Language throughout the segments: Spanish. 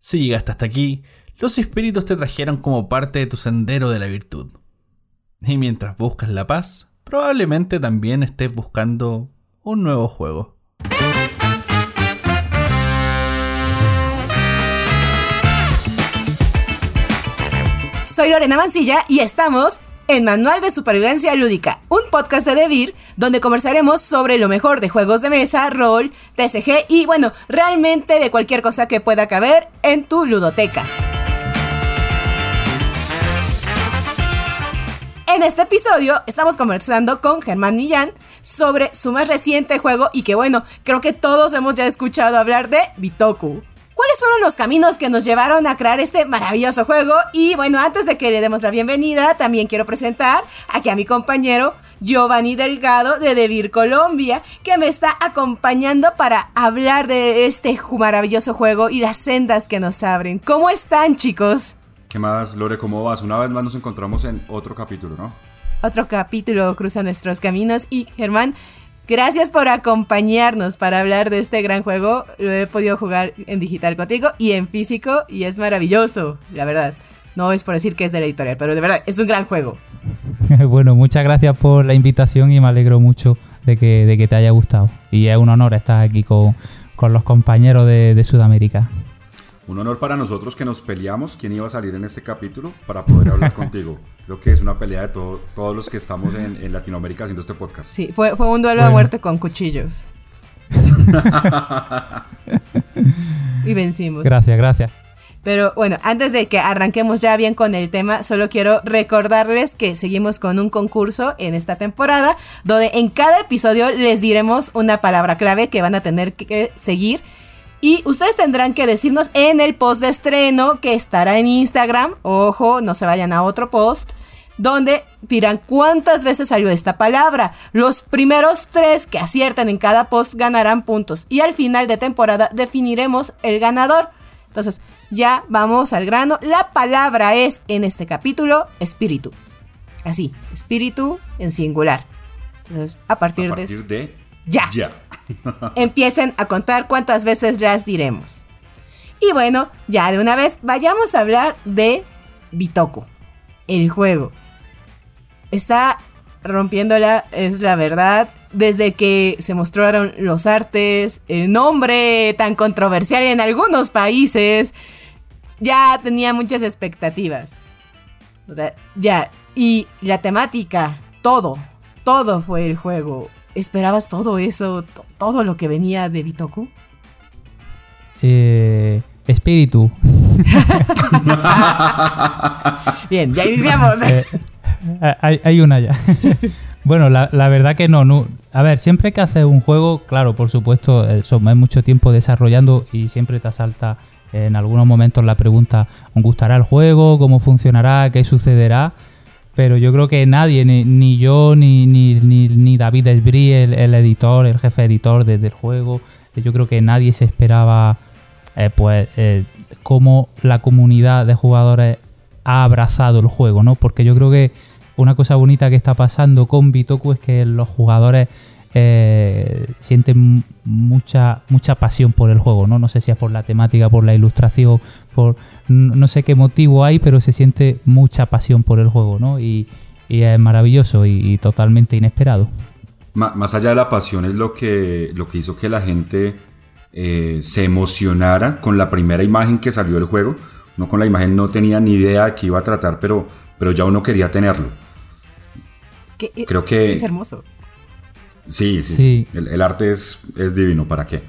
Si llegaste hasta aquí, los espíritus te trajeron como parte de tu sendero de la virtud. Y mientras buscas la paz, probablemente también estés buscando un nuevo juego. Soy Lorena Mancilla y estamos en Manual de Supervivencia Lúdica, un podcast de Devir donde conversaremos sobre lo mejor de juegos de mesa, rol, TCG y bueno, realmente de cualquier cosa que pueda caber en tu ludoteca. En este episodio estamos conversando con Germán Millán sobre su más reciente juego y que bueno, creo que todos hemos ya escuchado hablar de Bitoku. ¿Cuáles fueron los caminos que nos llevaron a crear este maravilloso juego? Y bueno, antes de que le demos la bienvenida, también quiero presentar aquí a mi compañero Giovanni Delgado de Devir Colombia, que me está acompañando para hablar de este maravilloso juego y las sendas que nos abren. ¿Cómo están, chicos? ¿Qué más, Lore? ¿Cómo vas? Una vez más nos encontramos en otro capítulo, ¿no? Otro capítulo cruza nuestros caminos y Germán, Gracias por acompañarnos para hablar de este gran juego. Lo he podido jugar en digital contigo y en físico y es maravilloso, la verdad. No es por decir que es de la editorial, pero de verdad es un gran juego. bueno, muchas gracias por la invitación y me alegro mucho de que, de que te haya gustado. Y es un honor estar aquí con, los compañeros de Sudamérica. Un honor para nosotros que nos peleamos quién iba a salir en este capítulo para poder hablar contigo. Creo que es una pelea de todos los que estamos en, Latinoamérica haciendo este podcast. Sí, fue, fue un duelo de muerte con cuchillos. y vencimos. Gracias, gracias. Pero bueno, antes de que arranquemos ya bien con el tema, solo quiero recordarles que seguimos con un concurso en esta temporada, donde en cada episodio les diremos una palabra clave que van a tener que seguir y ustedes tendrán que decirnos en el post de estreno que estará en Instagram, ojo, no se vayan a otro post, donde dirán cuántas veces salió esta palabra. Los primeros tres que aciertan en cada post ganarán puntos y al final de temporada definiremos el ganador. Entonces, ya vamos al grano. La palabra es en este capítulo espíritu. Así, espíritu en singular. Entonces, a partir, de, ya. Ya. Empiecen a contar cuántas veces las diremos. Y bueno, ya de una vez vayamos a hablar de Bitoku, el juego. Está rompiéndola, es la verdad. Desde que se mostraron los artes, el nombre tan controversial en algunos países, ya tenía muchas expectativas. O sea, ya. Y la temática, todo, todo fue el juego. ¿Esperabas todo eso, todo lo que venía de Bitoku? Eh, espíritu. Bien, ya iniciamos. Eh, hay, una ya. bueno, la, verdad que no, no. A ver, siempre que haces un juego, claro, por supuesto, eso, es mucho tiempo desarrollando y siempre te asalta en algunos momentos la pregunta, ¿os gustará el juego? ¿Cómo funcionará? ¿Qué sucederá? Pero yo creo que nadie, ni, yo, ni, ni, ni, David Esbrí, el, editor, el jefe editor del juego, yo creo que nadie se esperaba eh, pues eh, cómo la comunidad de jugadores ha abrazado el juego, ¿no? Porque yo creo que una cosa bonita que está pasando con Bitoku es que los jugadores eh, sienten mucha, mucha pasión por el juego, ¿no? No sé si es por la temática, por la ilustración, por no sé qué motivo hay, pero se siente mucha pasión por el juego, ¿no? Y, es maravilloso y, totalmente inesperado. Más allá de la pasión es lo que, lo que hizo que la gente eh, se emocionara con la primera imagen que salió del juego. No con la imagen no tenía ni idea de qué iba a tratar, pero, pero ya uno quería tenerlo. Es que e, Creo que es hermoso. Sí, sí, El, arte es, es divino, ¿para qué?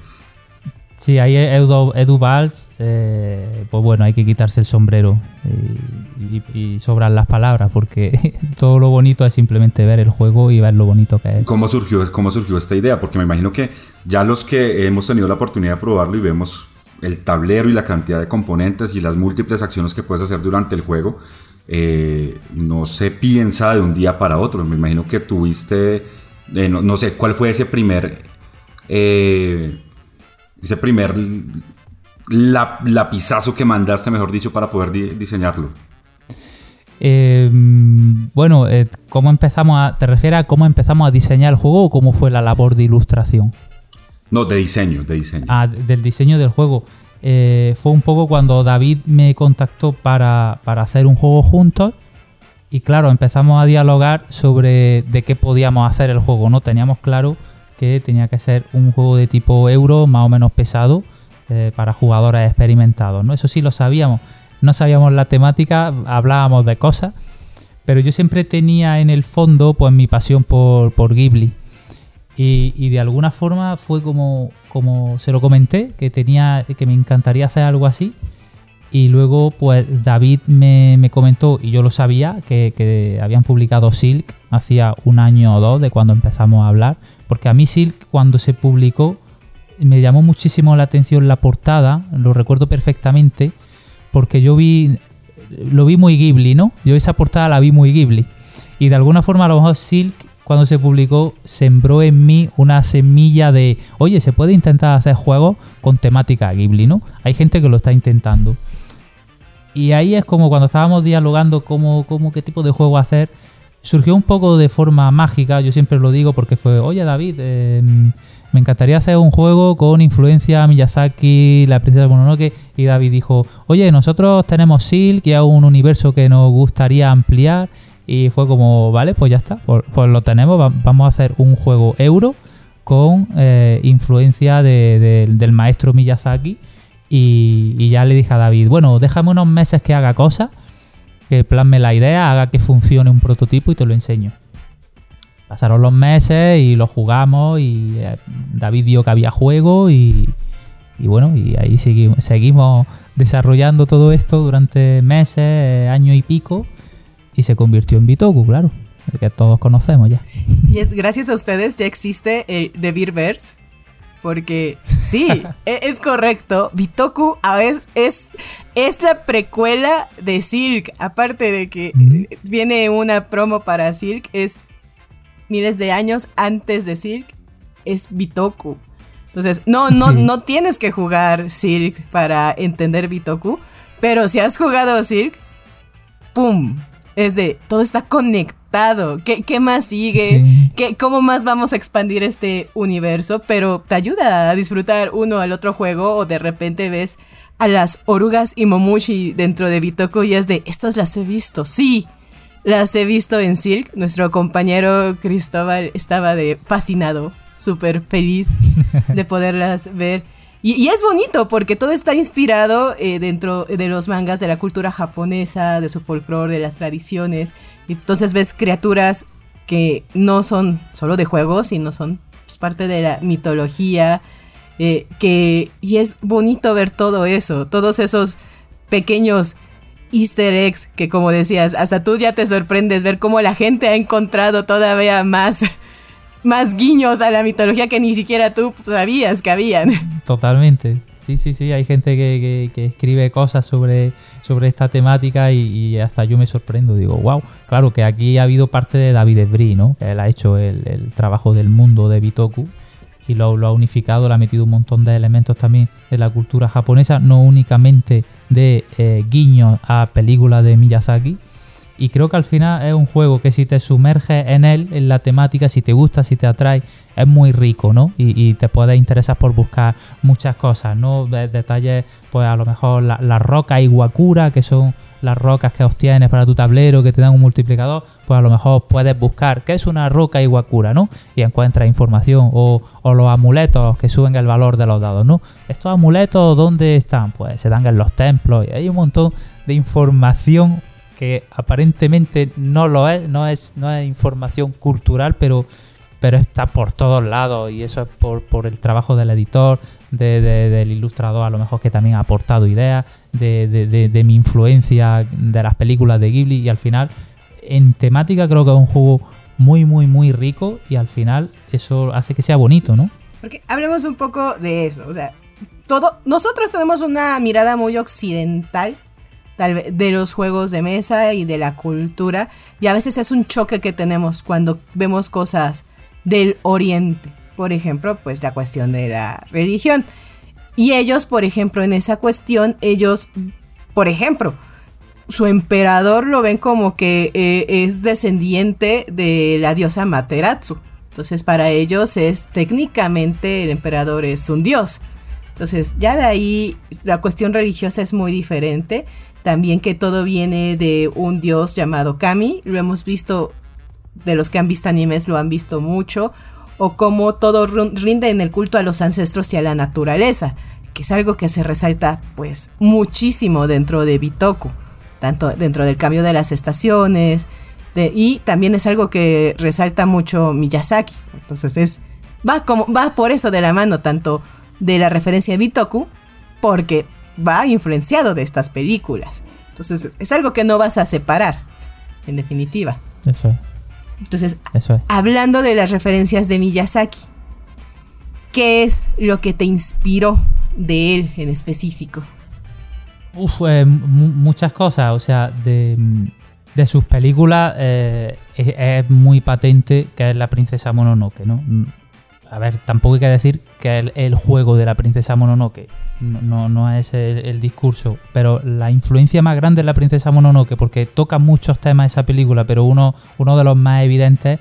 Sí, ahí Edu, Edu Valls, eh, pues bueno, hay que quitarse el sombrero y, sobran las palabras porque todo lo bonito es simplemente ver el juego y ver lo bonito que es. ¿Cómo surgió, cómo surgió esta idea? Porque me imagino que ya los que hemos tenido la oportunidad de probarlo y vemos el tablero y la cantidad de componentes y las múltiples acciones que puedes hacer durante el juego, eh, no se piensa de un día para otro. Me imagino que tuviste, eh, no, sé, ¿cuál fue ese primer... Ese primer lapizazo que mandaste, mejor dicho, para poder diseñarlo? Em, bueno, eh, ¿cómo empezamos a, ¿te refieres a cómo empezamos a diseñar el juego o cómo fue la labor de ilustración? No, de diseño, de diseño. Ah, del diseño del juego. eh, fue un poco cuando David me contactó para, para hacer un juego juntos. Y claro, empezamos a dialogar sobre de qué podíamos hacer el juego, ¿no? Teníamos claro que tenía que ser un juego de tipo euro, más o menos pesado, eh, para jugadores experimentados, ¿no? Eso sí lo sabíamos. No sabíamos la temática, hablábamos de cosas, pero yo siempre tenía en el fondo, pues, mi pasión por, por Ghibli. Y, de alguna forma fue como, como se lo comenté, que tenía, que me encantaría hacer algo así. Y luego, pues David me, comentó, y yo lo sabía, que, que, habían publicado Silk hacía un año o dos de cuando empezamos a hablar. Porque a mí Silk, cuando se publicó, me llamó muchísimo la atención la portada, lo recuerdo perfectamente, porque yo vi, lo vi muy Ghibli, ¿no? Yo esa portada la vi muy Ghibli. Y de alguna forma a lo mejor Silk cuando se publicó sembró en mí una semilla de, oye, se puede intentar hacer juegos con temática Ghibli, ¿no? Hay gente que lo está intentando. Y ahí es como cuando estábamos dialogando cómo, cómo qué tipo de juego hacer, surgió un poco de forma mágica, yo siempre lo digo porque fue, oye David, em, me encantaría hacer un juego con influencia Miyazaki, la princesa Mononoke, y David dijo, oye, nosotros tenemos Silk, que es un universo que nos gustaría ampliar, y fue como, vale, pues ya está, pues, lo tenemos, vamos a hacer un juego euro con eh, influencia del maestro Miyazaki. Y, ya le dije a David, bueno, déjame unos meses que haga cosas, que plasme la idea, haga que funcione un prototipo y te lo enseño. Pasaron los meses y lo jugamos y eh, David vio que había juego y, bueno, y ahí seguimos, seguimos desarrollando todo esto durante meses, año y pico y se convirtió en Bitoku, claro, el que todos conocemos ya. Y es gracias a ustedes ya existe el The Beerverse. Porque sí, e-, es, correcto. Bitoku a veces es, es la precuela de Silk. Aparte de que viene una promo para Silk, es miles de años antes de Silk, es Bitoku. Entonces, no, no, no tienes que jugar Silk para entender Bitoku. Pero si has jugado Silk, ¡pum! es de todo está conectado. ¿Qué, más sigue? ¿Qué, ¿Cómo más vamos a expandir este universo? Pero te ayuda a disfrutar uno al otro juego o de repente ves a las orugas y momushi dentro de Bitoko y es de, estas las he visto, sí. Las he visto en Silk. Nuestro compañero Cristóbal estaba de fascinado, súper feliz de poderlas ver. Y, es bonito porque todo está inspirado eh, dentro de los mangas de la cultura japonesa, de su folclore, de las tradiciones. Entonces ves criaturas que no son solo de juegos, sino son pues, parte de la mitología. Eh, que, y es bonito ver todo eso, todos esos pequeños easter eggs que como decías, hasta tú ya te sorprendes ver cómo la gente ha encontrado todavía más más guiños a la mitología que ni siquiera tú sabías que habían. Totalmente. Sí, sí, sí, hay gente que, escribe cosas sobre, sobre esta temática y, hasta yo me sorprendo. Digo, wow, claro que aquí ha habido parte de David Esbrí, ¿no? Que él ha hecho el, trabajo del mundo de Bitoku y lo, ha unificado, le ha metido un montón de elementos también de la cultura japonesa, no únicamente de eh, a películas de Miyazaki, y creo que al final es un juego que si te sumerges en él, en la temática, si te gusta, si te atrae, es muy rico, ¿no? Y, te puede interesar por buscar muchas cosas, ¿no? detalles, pues a lo mejor la, la roca Iwakura, que son las rocas que obtienes para tu tablero, que te dan un multiplicador, pues a lo mejor puedes buscar qué es una roca Iwakura, ¿no? Y encuentras información. O, o, los amuletos que suben el valor de los dados, ¿no? Estos amuletos, ¿dónde están? Pues se dan en los templos. Y hay un montón de información que aparentemente no lo es, no es, no es información cultural, pero, pero está por todos lados y eso es por, por el trabajo del editor, de, del ilustrador a lo mejor que también ha aportado ideas, de, de, mi influencia de las películas de Ghibli y al final en temática creo que es un juego muy muy muy rico y al final eso hace que sea bonito, ¿no? Porque hablemos un poco de eso, o sea, todo, nosotros tenemos una mirada muy occidental de los juegos de mesa y de la cultura. Y a veces es un choque que tenemos cuando vemos cosas del oriente. Por ejemplo, pues la cuestión de la religión. Y ellos, por ejemplo, en esa cuestión, ellos, por ejemplo, su emperador lo ven como que eh, es descendiente de la diosa Materatsu. Entonces para ellos es técnicamente el emperador es un dios. Entonces, ya de ahí la cuestión religiosa es muy diferente. También que todo viene de un dios llamado Kami. Lo hemos visto, de los que han visto animes lo han visto mucho. O cómo todo rinde en el culto a los ancestros y a la naturaleza. Que es algo que se resalta pues muchísimo dentro de Bitoku. Tanto dentro del cambio de las estaciones. Y también es algo que resalta mucho Miyazaki. Entonces es... Va, como, va por eso de la mano tanto de la referencia de Bitoku porque va influenciado de estas películas. Entonces es algo que no vas a separar, en definitiva. Eso es. Entonces, hablando de las referencias de Miyazaki, ¿qué es lo que te inspiró de él en específico? Uf, eh, muchas cosas. O sea, de, sus películas eh, es, muy patente que es la princesa Mononoke, ¿no? a ver, tampoco hay que decir que el, el juego de la princesa Mononoke no, no, es el, discurso, pero la influencia más grande es la princesa Mononoke, porque toca muchos temas esa película, pero uno, uno de los más evidentes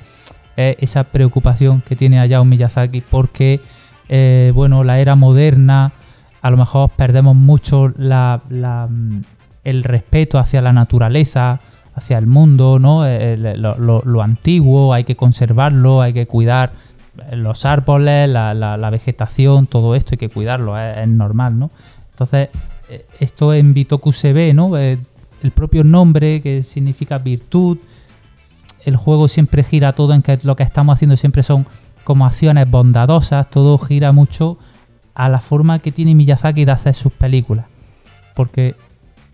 es esa preocupación que tiene Hayao Miyazaki, porque, eh, bueno, la era moderna, a lo mejor perdemos mucho la, el respeto hacia la naturaleza, hacia el mundo, ¿no? lo, lo antiguo, hay que conservarlo, hay que cuidar los árboles, la, vegetación, todo esto hay que cuidarlo, es, normal, ¿no? Entonces, eh, esto en Bitoku se ve, ¿no? Eh, el propio nombre que significa virtud, el juego siempre gira todo en que lo que estamos haciendo siempre son como acciones bondadosas, todo gira mucho a la forma que tiene Miyazaki de hacer sus películas, porque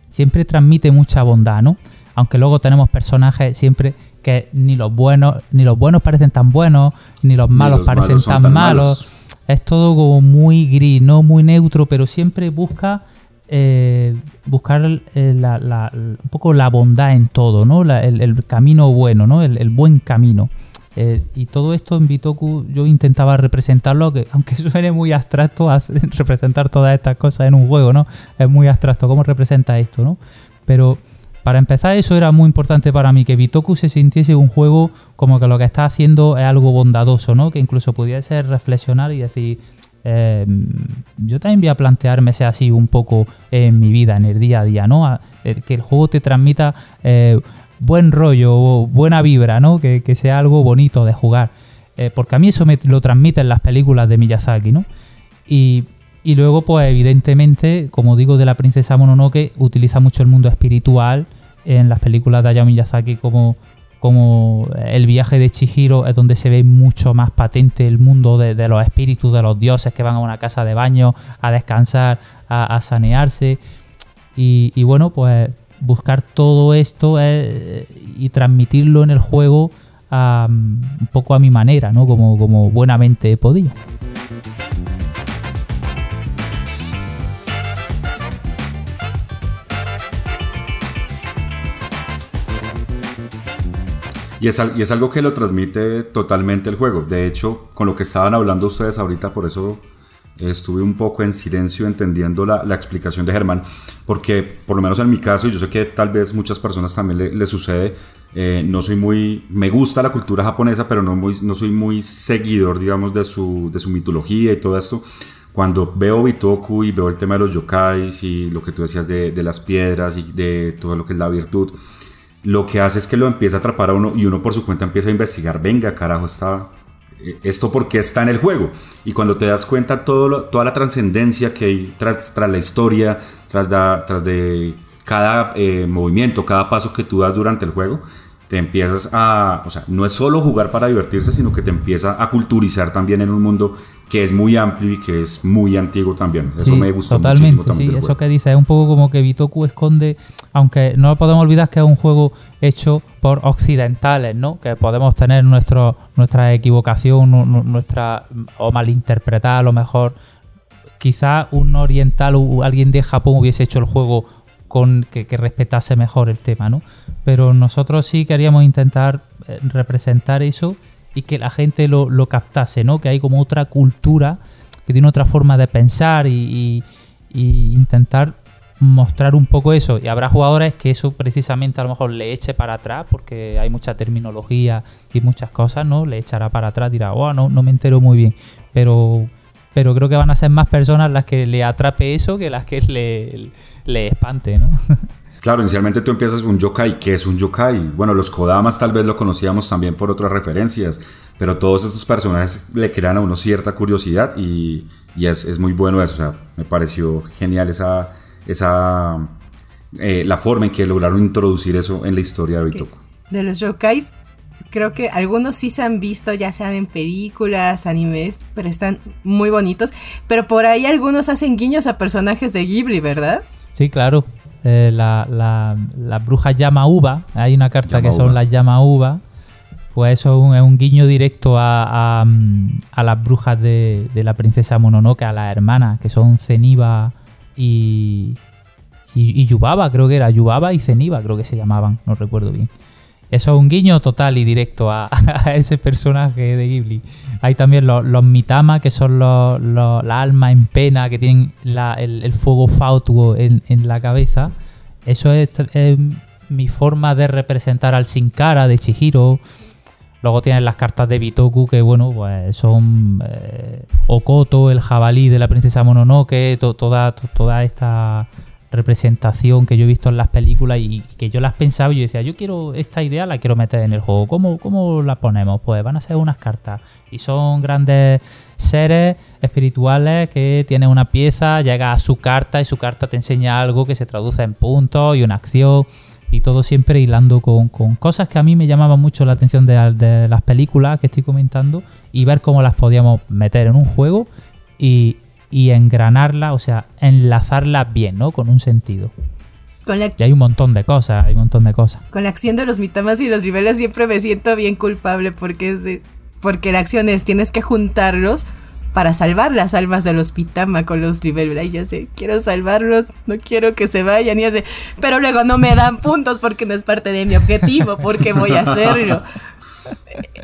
siempre transmite mucha bondad, ¿no? Aunque luego tenemos personajes siempre que ni los buenos, ni los buenos parecen tan buenos, ni los malos parecen tan, malos. Es todo como muy gris, no muy neutro, pero siempre busca eh, buscar eh, un poco la bondad en todo, ¿no? el, camino bueno, ¿no? El, buen camino. Eh, y todo esto en Bitoku yo intentaba representarlo, que aunque suene muy abstracto, representar todas estas cosas en un juego, ¿no? Es muy abstracto, ¿cómo representa esto, no? Pero para empezar, eso era muy importante para mí, que Bitoku se sintiese un juego como que lo que está haciendo es algo bondadoso, ¿no? Que incluso pudiese reflexionar y decir, em, yo también voy a plantearme ese así un poco en mi vida, en el día a día, ¿no? que el juego te transmita eh, buen rollo, buena vibra, ¿no? Que, sea algo bonito de jugar. Eh, porque a mí eso me lo transmiten las películas de Miyazaki, ¿no? Y y luego, pues evidentemente, como digo, de la princesa Mononoke, utiliza mucho el mundo espiritual en las películas de Hayao Miyazaki como, como el viaje de Chihiro es donde se ve mucho más patente el mundo de, los espíritus, de los dioses que van a una casa de baño a descansar, a, sanearse. Y, bueno, pues buscar todo esto eh, y transmitirlo en el juego un poco a mi manera, ¿no? Como, como buenamente he Y es, algo que lo transmite totalmente el juego. De hecho, con lo que estaban hablando ustedes ahorita, por eso estuve un poco en silencio entendiendo la, explicación de Germán, porque por lo menos en mi caso, y yo sé que tal vez muchas personas también le, sucede, eh, no soy muy, me gusta la cultura japonesa, pero no, soy muy seguidor, digamos, de su, de su mitología y todo esto. Cuando veo Bitoku y veo el tema de los yokais y lo que tú decías de, de las piedras y de todo lo que es la virtud, lo que hace es que lo empieza a atrapar a uno y uno por su cuenta empieza a investigar, venga, carajo, está, eh, esto porque está en el juego. Y cuando te das cuenta todo toda la trascendencia que hay tras, tras, la historia, tras, tras de cada eh, movimiento, cada paso que tú das durante el juego, te empiezas a, o sea, no es solo jugar para divertirse, sino que te empieza a culturizar también en un mundo que es muy amplio y que es muy antiguo también. Eso me gustó totalmente, muchísimo también. Sí, eso que dice es un poco como que Bitoku esconde, aunque no lo podemos olvidar que es un juego hecho por occidentales, ¿no? Que podemos tener nuestro, nuestra equivocación, nuestra o malinterpretar a lo mejor. Quizá un oriental o alguien de Japón hubiese hecho el juego con que, que respetase mejor el tema, ¿no? Pero nosotros sí queríamos intentar eh, representar eso y que la gente lo, captase, ¿no? Que hay como otra cultura, que tiene otra forma de pensar y, intentar mostrar un poco eso. Y habrá jugadores que eso precisamente a lo mejor le eche para atrás, porque hay mucha terminología y muchas cosas, ¿no? Le echará para atrás, dirá, oh, no, no me entero muy bien. Pero pero creo que van a ser más personas las que le atrape eso que las que le, le espante, ¿no? Claro, inicialmente tú empiezas un yokai. ¿Qué es un yokai? Bueno, los Kodamas tal vez lo conocíamos también por otras referencias, pero todos estos personajes le crean a uno cierta curiosidad y, y es, es, muy bueno eso. O sea, me pareció genial esa, esa eh, la forma en que lograron introducir eso en la historia de Bitoku. De los yokais, creo que algunos sí se han visto, ya sean en películas, animes, pero están muy bonitos. Pero por ahí algunos hacen guiños a personajes de Ghibli, ¿verdad? Sí, claro. Eh, la, la, la, bruja llama uva, hay una carta que son las llama uva, pues eso es un, guiño directo a, a, las brujas de, de, la princesa Mononoke, a las hermanas, que son Zeniba y, y, y, Yubaba, creo que era, Yubaba y Zeniba, creo que se llamaban, no recuerdo bien. Eso es un guiño total y directo a, ese personaje de Ghibli. Hay también los, los Mitama, que son los, los, la alma en pena, que tienen el, fuego fautuo en, la cabeza. Eso es, mi forma de representar al Sin Cara de Chihiro. Luego tienen las cartas de Bitoku, que bueno, pues son eh, Okoto, el jabalí de la princesa Mononoke, to, toda, to, toda esta representación que yo he visto en las películas y que yo las pensaba y yo decía, yo quiero esta idea, la quiero meter en el juego. ¿Cómo, cómo la ponemos? Pues van a ser unas cartas y son grandes seres espirituales que tienen una pieza, llega a su carta y su carta te enseña algo que se traduce en puntos y una acción y todo siempre hilando con, con cosas que a mí me llamaban mucho la atención de, de, las películas que estoy comentando y ver cómo las podíamos meter en un juego y, y engranarla, o sea, enlazarla bien, ¿no? Con un sentido. Con la... Y hay un montón de cosas, hay un montón de cosas. Con la acción de los mitamas y los niveles siempre me siento bien culpable porque es de... porque la acción es tienes que juntarlos para salvar las almas de los pitama con los niveles. Y yo sé, quiero salvarlos, no quiero que se vayan. Y hace, pero luego no me dan puntos porque no es parte de mi objetivo, porque voy a hacerlo.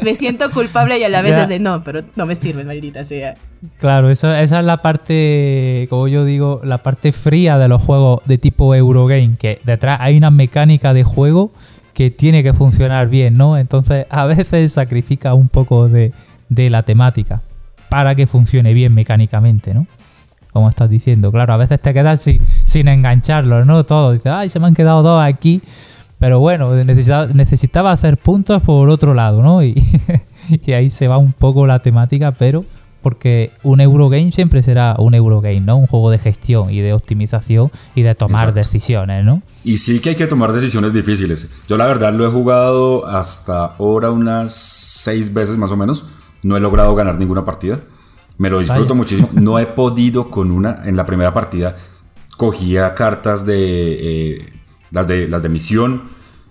me siento culpable y a la vez es de no, pero no me sirve, maldita sea. Claro, eso, esa es la parte, como yo digo, la parte fría de los juegos de tipo Eurogame, que detrás hay una mecánica de juego que tiene que funcionar bien, ¿no? Entonces a veces sacrifica un poco de, de la temática para que funcione bien mecánicamente, ¿no? Como estás diciendo, claro, a veces te quedas sin, sin engancharlos, ¿no? Todo, dices, ay, se me han quedado dos aquí. Pero bueno, necesitaba, necesitaba hacer puntos por otro lado, ¿no? Y, y, ahí se va un poco la temática, pero porque un Eurogame siempre será un Eurogame, ¿no? Un juego de gestión y de optimización y de tomar Exacto. decisiones, ¿no? Y sí que hay que tomar decisiones difíciles. Yo la verdad lo he jugado hasta ahora unas seis veces más o menos. No he logrado ganar ninguna partida. Me lo disfruto Vaya. muchísimo. No he podido con una. En la primera partida cogía cartas de. Eh, las de, las de misión.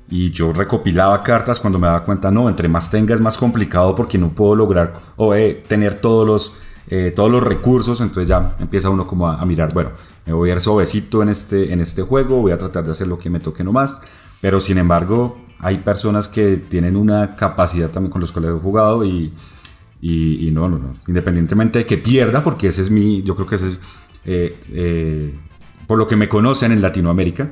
Y yo recopilaba cartas cuando me daba cuenta, no, entre más tenga es más complicado porque no puedo lograr o eh, tener todos los, eh, todos los recursos. Entonces ya empieza uno como a, a, mirar, bueno, me voy a ir suavecito en este, en este juego, voy a tratar de hacer lo que me toque nomás. Pero sin embargo, hay personas que tienen una capacidad también con los que he jugado y, y, y, no, no, no, independientemente de que pierda, porque ese es mi, yo creo que ese es, eh, eh, por lo que me conocen en Latinoamérica,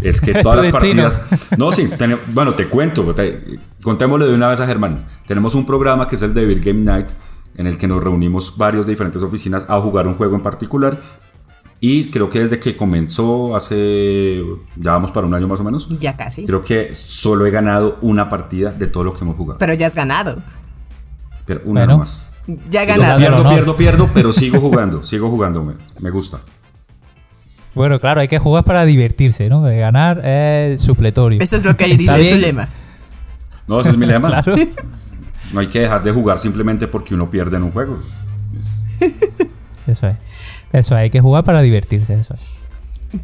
es que todas las partidas... No, sí, ten, bueno, te cuento, te, contémosle de una vez a Germán. Tenemos un programa que es el Devil Game Night, en el que nos reunimos varios de diferentes oficinas a jugar un juego en particular. Y creo que desde que comenzó hace, ya vamos para un año más o menos. Ya casi. Creo que solo he ganado una partida de todo lo que hemos jugado. Pero ya has ganado. Pero una bueno, más. Ya ganado. Pierdo, pierdo, pierdo, pero sigo jugando, sigo jugando, me, me, gusta. Bueno, claro, hay que jugar para divertirse, ¿no? De ganar es supletorio. Eso es lo que él dice, es su lema. No, ese es mi lema. claro. No hay que dejar de jugar simplemente porque uno pierde en un juego. Eso es. Eso, hay que jugar para divertirse, eso es.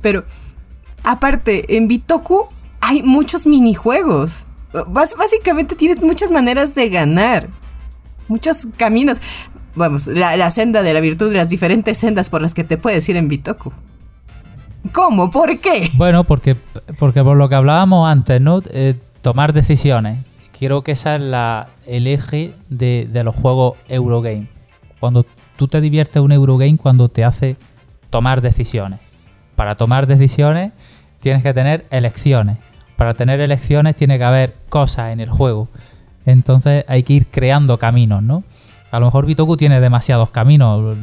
Pero, aparte, en Bitoku hay muchos minijuegos. Bás básicamente tienes muchas maneras de ganar. Muchos caminos. Vamos, la, la, senda de la virtud, las diferentes sendas por las que te puedes ir en Bitoku. ¿Cómo? ¿Por qué? Bueno, porque, porque por lo que hablábamos antes, ¿no? Eh, tomar decisiones. Quiero que esa es la, el eje de, de los juegos Eurogame. Cuando tú te diviertes un Eurogame cuando te hace tomar decisiones. Para tomar decisiones tienes que tener elecciones. Para tener elecciones tiene que haber cosas en el juego. Entonces hay que ir creando caminos, ¿no? A lo mejor Bitoku tiene demasiados caminos,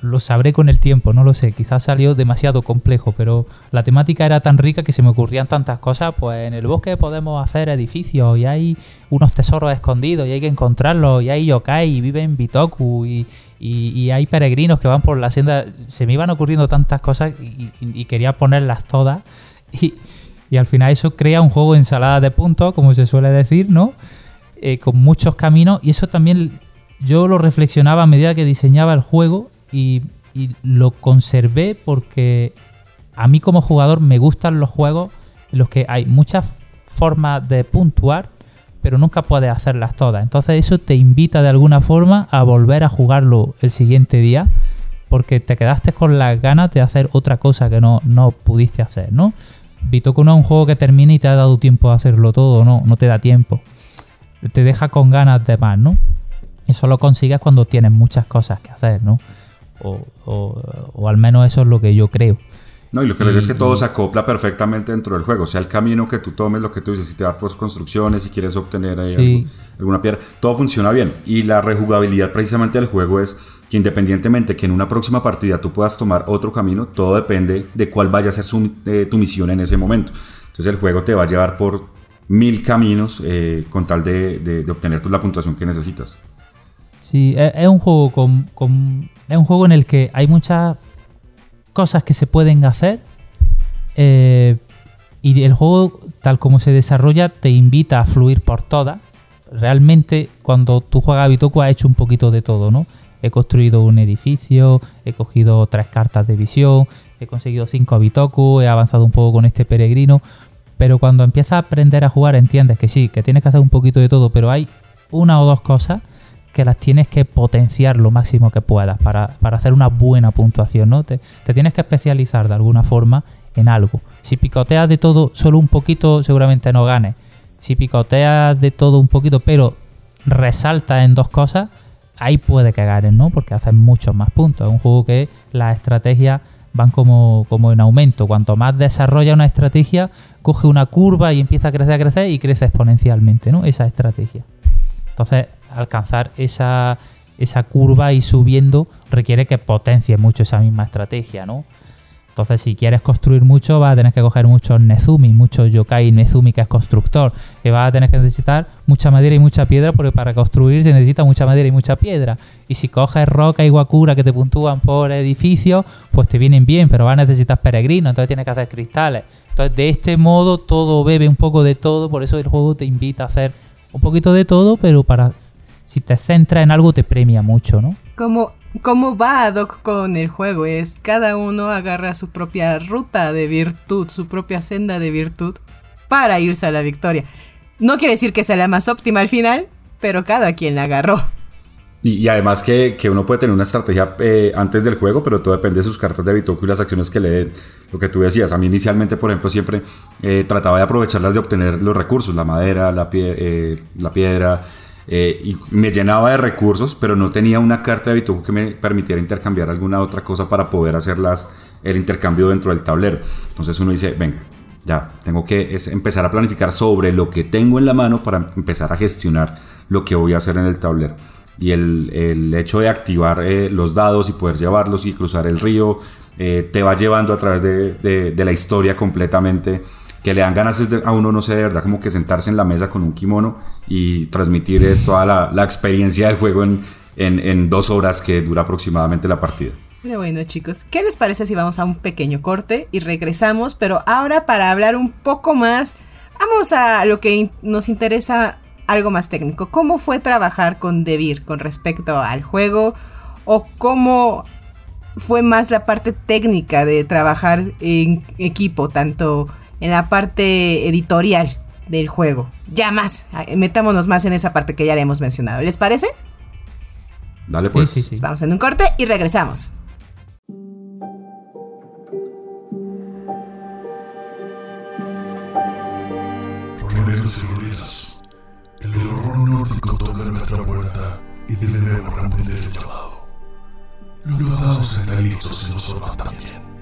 lo, sabré con el tiempo, no lo sé. Quizás salió demasiado complejo, pero la temática era tan rica que se me ocurrían tantas cosas. Pues en el bosque podemos hacer edificios y hay unos tesoros escondidos y hay que encontrarlos y hay yokai y viven Bitoku y, hay peregrinos que van por la senda. Se me iban ocurriendo tantas cosas y, quería ponerlas todas. Y, y al final eso crea un juego de ensalada de puntos, como se suele decir, ¿no? Eh, con muchos caminos y eso también yo lo reflexionaba a medida que diseñaba el juego y, lo conservé porque a mí como jugador me gustan los juegos en los que hay muchas formas de puntuar pero nunca puedes hacerlas todas. Entonces eso te invita de alguna forma a volver a jugarlo el siguiente día porque te quedaste con las ganas de hacer otra cosa que no, no pudiste hacer, ¿no? Bitoku no es un juego que termine y te ha dado tiempo a hacerlo todo, no, no te da tiempo. Te deja con ganas de más, ¿no? Eso lo consigues cuando tienes muchas cosas que hacer, ¿no? O, o, al menos eso es lo que yo creo. No, y lo que le es que todo se acopla perfectamente dentro del juego. O sea, el camino que tú tomes, lo que tú dices, si te vas por construcciones, si quieres obtener ahí alguna piedra, todo funciona bien. Y la rejugabilidad precisamente del juego es que independientemente que en una próxima partida tú puedas tomar otro camino, todo depende de cuál vaya a ser eh, tu misión en ese momento. Entonces el juego te va a llevar por mil caminos eh, con tal de, obtener pues, la puntuación que necesitas. Sí, es, un juego con, es un juego en el que hay muchas cosas que se pueden hacer eh, y el juego tal como se desarrolla te invita a fluir por todas. Realmente cuando tú juegas a Bitoku has hecho un poquito de todo, ¿no? He construido un edificio, he cogido tres cartas de visión, he conseguido cinco Bitoku, he avanzado un poco con este peregrino, pero cuando empiezas a aprender a jugar entiendes que sí, que tienes que hacer un poquito de todo, pero hay una o dos cosas que las tienes que potenciar lo máximo que puedas para, hacer una buena puntuación, ¿no? Te, tienes que especializar de alguna forma en algo. Si picoteas de todo solo un poquito, seguramente no ganes. Si picoteas de todo un poquito, pero resaltas en dos cosas, ahí puede que ganes, ¿no? Porque haces muchos más puntos. Es un juego que las estrategias van como, como en aumento. Cuanto más desarrolla una estrategia, coge una curva y empieza a crecer, a crecer y crece exponencialmente, ¿no? Esa estrategia. Entonces, alcanzar esa, esa curva y subiendo requiere que potencie mucho esa misma estrategia, ¿no? Entonces, si quieres construir mucho, vas a tener que coger muchos Nezumi, muchos Yokai Nezumi, que es constructor, que vas a tener que necesitar mucha madera y mucha piedra, porque para construir se necesita mucha madera y mucha piedra. Y si coges roca y guacura que te puntúan por edificios, pues te vienen bien, pero vas a necesitar peregrinos, entonces tienes que hacer cristales. Entonces, de este modo, todo bebe un poco de todo, por eso el juego te invita a hacer un poquito de todo, pero para si te centra en algo te premia mucho, ¿no? Como ¿Cómo va Doc con el juego? Es cada uno agarra su propia ruta de virtud, su propia senda de virtud para irse a la victoria. No quiere decir que sea la más óptima al final, pero cada quien la agarró. Y, además que, uno puede tener una estrategia eh, antes del juego, pero todo depende de sus cartas de Bitoku y las acciones que le den. Lo que tú decías, a mí inicialmente, por ejemplo, siempre eh, trataba de aprovecharlas de obtener los recursos, la madera, la, eh, la piedra, y me llenaba de recursos, pero no tenía una carta de Bitoku que me permitiera intercambiar alguna otra cosa para poder hacer el intercambio dentro del tablero. Entonces uno dice, venga, ya, tengo que empezar a planificar sobre lo que tengo en la mano para empezar a gestionar lo que voy a hacer en el tablero y el, hecho de activar eh, los dados y poder llevarlos y cruzar el río eh, te va llevando a través de, la historia completamente que le dan ganas a uno, no sé, de verdad, como que sentarse en la mesa con un kimono y transmitir eh, toda la, experiencia del juego en, en, dos horas que dura aproximadamente la partida. Pero bueno chicos, ¿qué les parece si vamos a un pequeño corte y regresamos? Pero ahora para hablar un poco más, vamos a lo que nos interesa algo más técnico. ¿Cómo fue trabajar con Devir con respecto al juego? ¿O cómo fue más la parte técnica de trabajar en equipo, tanto en la parte editorial del juego? Ya más, metámonos más en esa parte que ya le hemos mencionado. ¿Les parece? Dale pues. Vamos en un corte y regresamos. El horror nórdico toca nuestra puerta y debemos responder el llamado. Los dados están listos y nosotros también.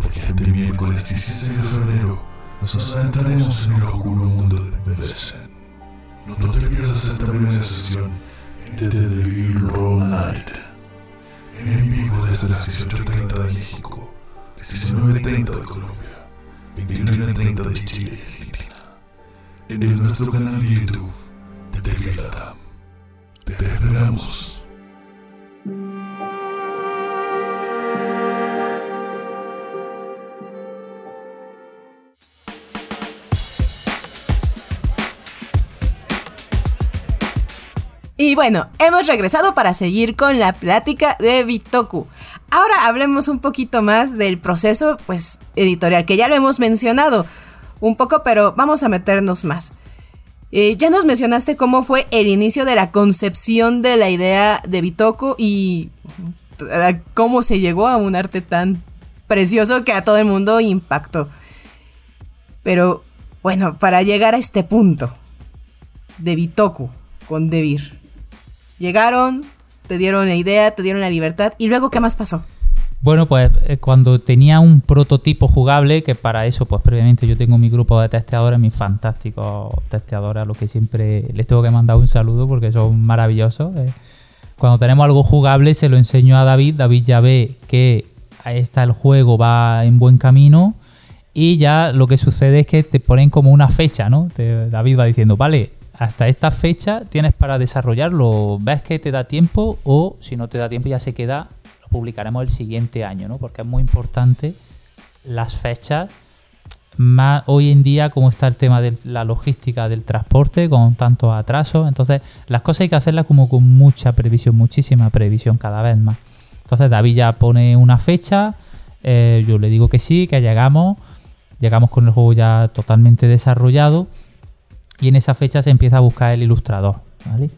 Porque este miércoles 16 de febrero nos adentraremos en el oscuro mundo de Vesen. No te pierdas esta primera sesión de The Devil Roll Night. En vivo desde las 18.30 de México, 19.30 de Colombia, 21.30 de Chile y Argentina. En nuestro canal de YouTube de Devil Latam. Te esperamos. Y bueno, hemos regresado para seguir con la plática de Bitoku. Ahora hablemos un poquito más del proceso pues editorial, que ya lo hemos mencionado un poco, pero vamos a meternos más. Eh, ya nos mencionaste cómo fue el inicio de la concepción de la idea de Bitoku y eh, cómo se llegó a un arte tan precioso que a todo el mundo impactó. Pero bueno, para llegar a este punto de Bitoku con Devir, llegaron, te dieron la idea, te dieron la libertad y luego ¿qué más pasó? Bueno, pues eh, cuando tenía un prototipo jugable, que para eso, pues previamente yo tengo mi grupo de testeadores, mis fantásticos testeadores, a los que siempre les tengo que mandar un saludo porque son maravillosos. eh. Cuando tenemos algo jugable, se lo enseño a David. David ya ve que ahí está el juego, va en buen camino. Y ya lo que sucede es que te ponen como una fecha, ¿no? David va diciendo, vale, hasta esta fecha tienes para desarrollarlo. ¿Ves que te da tiempo? O si no te da tiempo, ya se queda lo publicaremos el siguiente año, ¿no? Porque es muy importante las fechas. Más hoy en día, como está el tema de la logística del transporte, con tantos atrasos, entonces las cosas hay que hacerlas como con mucha previsión, muchísima previsión cada vez más. Entonces David ya pone una fecha, eh, yo le digo que sí, que llegamos, llegamos con el juego ya totalmente desarrollado y en esa fecha se empieza a buscar el ilustrador, ¿vale?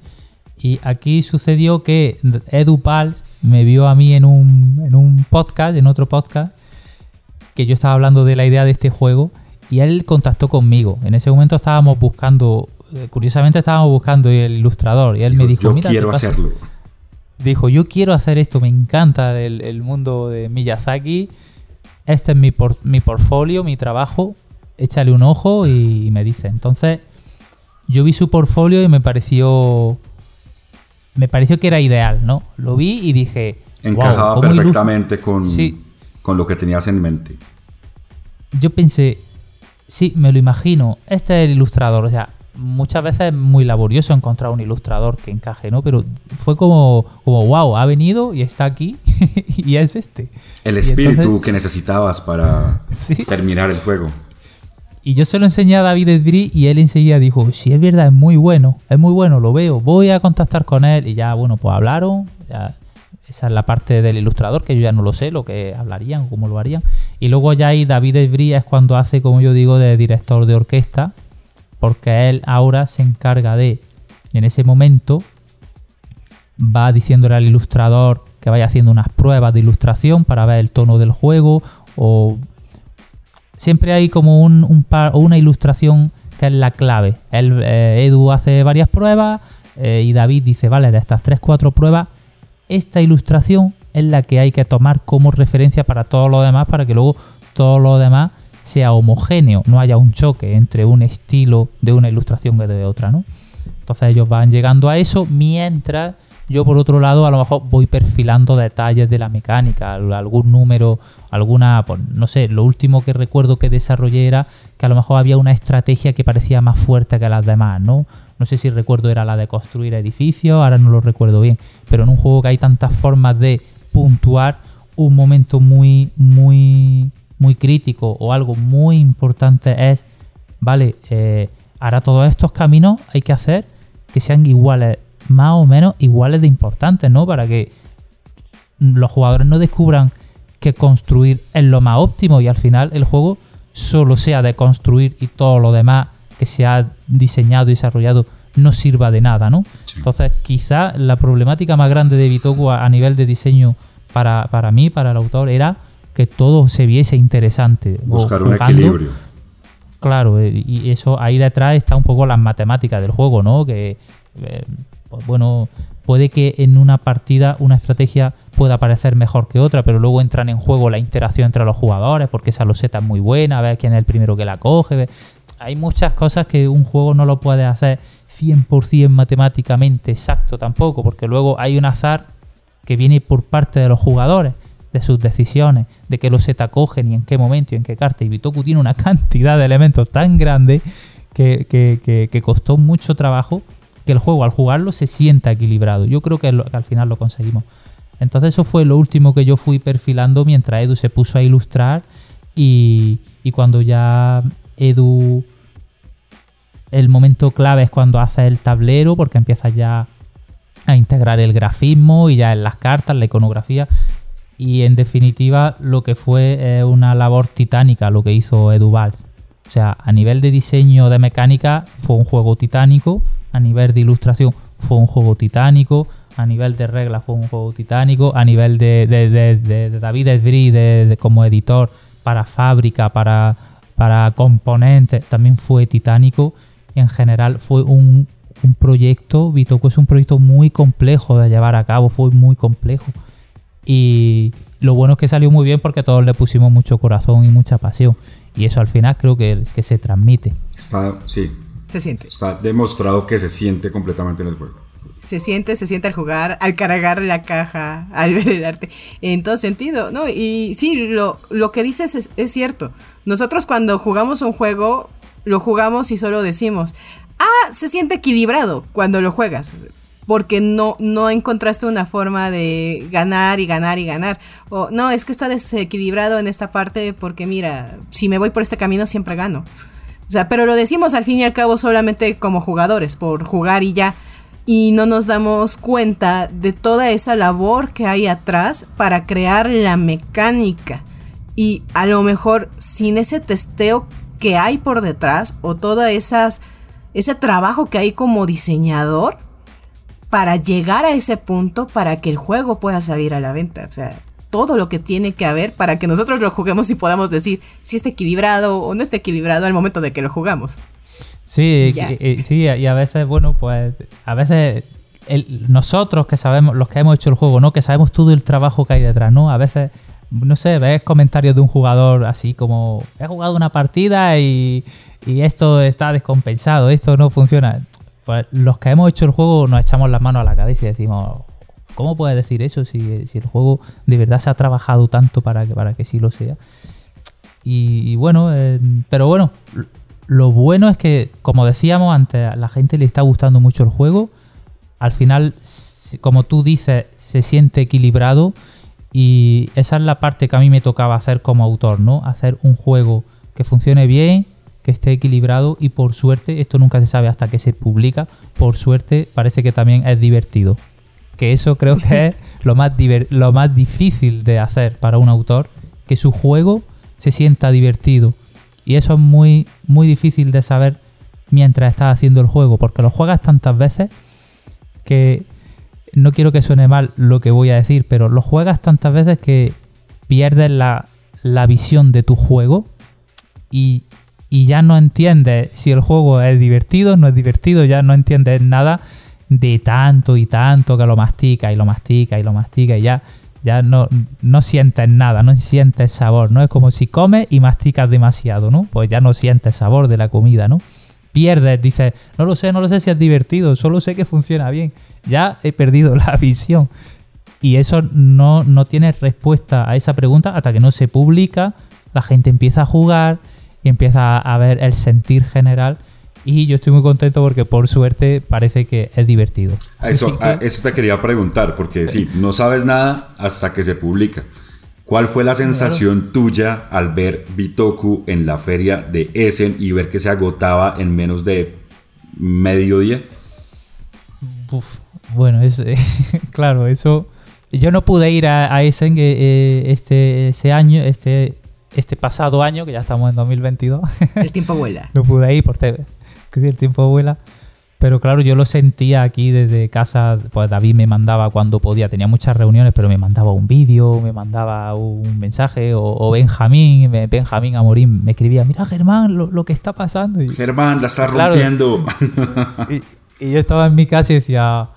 Y aquí sucedió que Edu Pals me vio a mí en un, en un podcast, en otro podcast, que yo estaba hablando de la idea de este juego y él contactó conmigo. En ese momento estábamos buscando, eh, curiosamente estábamos buscando el ilustrador y él me dijo, yo mira, quiero hacerlo. dijo, yo quiero hacer esto, me encanta el, el mundo de Miyazaki, este es mi, por- mi portfolio, mi trabajo, échale un ojo y me dice. Entonces, yo vi su portfolio y me pareció, me pareció que era ideal, ¿no? Lo vi y dije, Encajaba perfectamente con, Sí. con lo que tenías en mente. Yo pensé, sí, me lo imagino, este es el ilustrador, o sea, muchas veces es muy laborioso encontrar un ilustrador que encaje, ¿no? Pero fue como, como wow, ha venido y está aquí y es este. El espíritu entonces- que necesitabas para Sí. terminar el juego. Y yo se lo enseñé a David Esbrí y él enseguida dijo, sí, es verdad, es muy bueno, es muy bueno, lo veo, voy a contactar con él. Y ya, bueno, pues hablaron, ya, esa es la parte del ilustrador, que yo ya no lo sé, lo que hablarían, cómo lo harían. Y luego ya ahí David Esbrí es cuando hace, como yo digo, de director de orquesta, porque él ahora se encarga de, en ese momento, va diciéndole al ilustrador que vaya haciendo unas pruebas de ilustración para ver el tono del juego o siempre hay como un, un par- o una ilustración que es la clave. Él, eh, Edu hace varias pruebas eh, y David dice, vale, de estas 3-4 pruebas, esta ilustración es la que hay que tomar como referencia para todo lo demás, para que luego todo lo demás sea homogéneo, no haya un choque entre un estilo de una ilustración que de otra, ¿no? Entonces ellos van llegando a eso mientras yo por otro lado a lo mejor voy perfilando detalles de la mecánica, al- algún número, alguna, pues, no sé, lo último que recuerdo que desarrollé era que a lo mejor había una estrategia que parecía más fuerte que las demás, ¿no? No sé si recuerdo era la de construir edificios, ahora no lo recuerdo bien, pero en un juego que hay tantas formas de puntuar un momento muy, muy, muy crítico o algo muy importante es, vale, eh, ahora todos estos caminos hay que hacer que sean iguales, más o menos iguales de importantes, ¿no? Para que los jugadores no descubran que construir es lo más óptimo y al final el juego solo sea de construir y todo lo demás que se ha diseñado y desarrollado no sirva de nada, ¿no? Sí. Entonces, quizá la problemática más grande de Bitoku a, a nivel de diseño para, para mí, para el autor, era que todo se viese interesante. Buscar un equilibrio. Claro, eh, y eso ahí detrás está un poco las matemáticas del juego, ¿no? Que, eh, bueno, puede que en una partida una estrategia pueda parecer mejor que otra, pero luego entran en juego la interacción entre los jugadores, porque esa loseta es muy buena, ver quién es el primero que la coge. Hay muchas cosas que un juego no lo puede hacer 100% matemáticamente exacto tampoco, porque luego hay un azar que viene por parte de los jugadores, de sus decisiones, de qué loseta cogen y en qué momento y en qué carta. Y Bitoku tiene una cantidad de elementos tan grande que costó mucho trabajo que el juego al jugarlo se sienta equilibrado. Yo creo que, al final lo conseguimos. Entonces eso fue lo último que yo fui perfilando mientras Edu se puso a ilustrar y, y cuando ya Edu... El momento clave es cuando hace el tablero porque empieza ya a integrar el grafismo y ya en las cartas, la iconografía. Y en definitiva lo que fue eh, una labor titánica lo que hizo Edu Valls. O sea, a nivel de diseño de mecánica fue un juego titánico, a nivel de ilustración fue un juego titánico, a nivel de reglas fue un juego titánico, a nivel de, de- de- de- David de- como editor para fábrica, para, para componentes, también fue titánico. En general fue un, un proyecto, Bitoku es un proyecto muy complejo de llevar a cabo, fue muy complejo. Y lo bueno es que salió muy bien porque todos le pusimos mucho corazón y mucha pasión. Y eso al final creo que, que se transmite. Está, sí, Se siente. está demostrado que se siente completamente en el juego. Se siente, se siente al jugar, al cargar la caja, al ver el arte, en todo sentido, ¿no? Y sí, lo, lo que dices es, es cierto. Nosotros cuando jugamos un juego, lo jugamos y solo decimos, ah, se siente equilibrado cuando lo juegas. Porque no, no encontraste una forma de ganar y ganar y ganar. O no, es que está desequilibrado en esta parte porque mira, si me voy por este camino siempre gano. O sea, pero lo decimos al fin y al cabo solamente como jugadores, por jugar y ya. Y no nos damos cuenta de toda esa labor que hay atrás para crear la mecánica. Y a lo mejor sin ese testeo que hay por detrás o todo esas, ese trabajo que hay como diseñador para llegar a ese punto para que el juego pueda salir a la venta. O sea, todo lo que tiene que haber para que nosotros lo juguemos y podamos decir si está equilibrado o no está equilibrado al momento de que lo jugamos. Sí, y- y- sí, y a veces, bueno, pues a veces el- nosotros que sabemos, los que hemos hecho el juego, ¿no? Que sabemos todo el trabajo que hay detrás, ¿no? A veces, no sé, ves comentarios de un jugador así como, he jugado una partida y, y esto está descompensado, esto no funciona. Pues los que hemos hecho el juego nos echamos las manos a la cabeza y decimos, ¿cómo puedes decir eso si, el juego de verdad se ha trabajado tanto para que, para que sí lo sea? Y, bueno, eh, pero bueno, lo bueno es que, como decíamos antes, a la gente le está gustando mucho el juego. Al final, como tú dices, se siente equilibrado. Y esa es la parte que a mí me tocaba hacer como autor, ¿no? Hacer un juego que funcione bien, que esté equilibrado y por suerte, esto nunca se sabe hasta que se publica, por suerte parece que también es divertido. Que eso creo que es lo más, lo más difícil de hacer para un autor, que su juego se sienta divertido. Y eso es muy, muy difícil de saber mientras estás haciendo el juego, porque lo juegas tantas veces que no quiero que suene mal lo que voy a decir, pero lo juegas tantas veces que pierdes la, la visión de tu juego y, y ya no entiendes si el juego es divertido, no es divertido, ya no entiendes nada de tanto y tanto que lo mastica y lo mastica y lo mastica y ya, ya no, no sientes nada, no sientes sabor, ¿no? Es como si comes y masticas demasiado, ¿no? Pues ya no sientes sabor de la comida, ¿no? Pierdes, dices, no lo sé, no lo sé si es divertido, solo sé que funciona bien. Ya he perdido la visión. Y eso no, no tiene respuesta a esa pregunta hasta que no se publica, la gente empieza a jugar y empieza a ver el sentir general. Y yo estoy muy contento porque por suerte parece que es divertido. A Eso, Así que- a eso te quería preguntar, porque sí, no sabes nada hasta que se publica. ¿Cuál fue la sensación tuya al ver Bitoku en la feria de Essen y ver que se agotaba en menos de medio día? Uf, bueno, es, claro, eso. Yo no pude ir a, a Essen que, eh, este ese año, este este pasado año, que ya estamos en 2022. El tiempo vuela. no pude ir porque que el tiempo vuela. Pero claro, yo lo sentía aquí desde casa. Pues David me mandaba cuando podía, tenía muchas reuniones, pero me mandaba un vídeo, me mandaba un mensaje. O, o Benjamín, me- Benjamín Amorín me escribía: Mira, Germán, lo, lo que está pasando. Y, Germán, la está Claro. rompiendo. y, y yo estaba en mi casa y decía,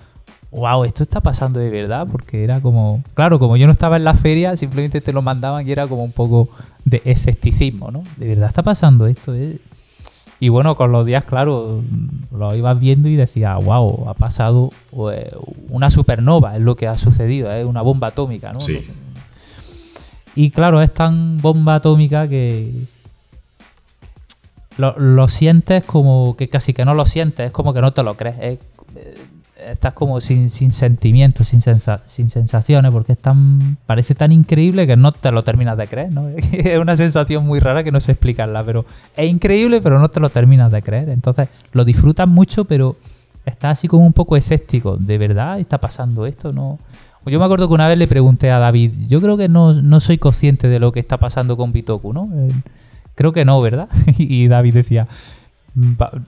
wow, esto está pasando de verdad, porque era como, claro, como yo no estaba en la feria, simplemente te lo mandaban y era como un poco de escepticismo, ¿no? De verdad está pasando esto. eh? Y bueno, con los días, claro, lo ibas viendo y decías, wow, ha pasado pues, una supernova, es lo que ha sucedido, es una bomba atómica, ¿no? Sí. Y claro, es tan bomba atómica que lo, lo sientes como que casi que no lo sientes, es como que no te lo crees. es- eh, estás como sin, sin sentimientos, sin, sensa- sin sensaciones, porque es tan, parece tan increíble que no te lo terminas de creer, ¿no? es una sensación muy rara que no sé explicarla, pero es increíble, pero no te lo terminas de creer. Entonces lo disfrutas mucho, pero estás así como un poco escéptico. ¿De verdad está pasando esto? No. Yo me acuerdo que una vez le pregunté a David, yo creo que no, no soy consciente de lo que está pasando con Bitoku, ¿no? Eh, creo que no, ¿verdad? y David decía, "Va-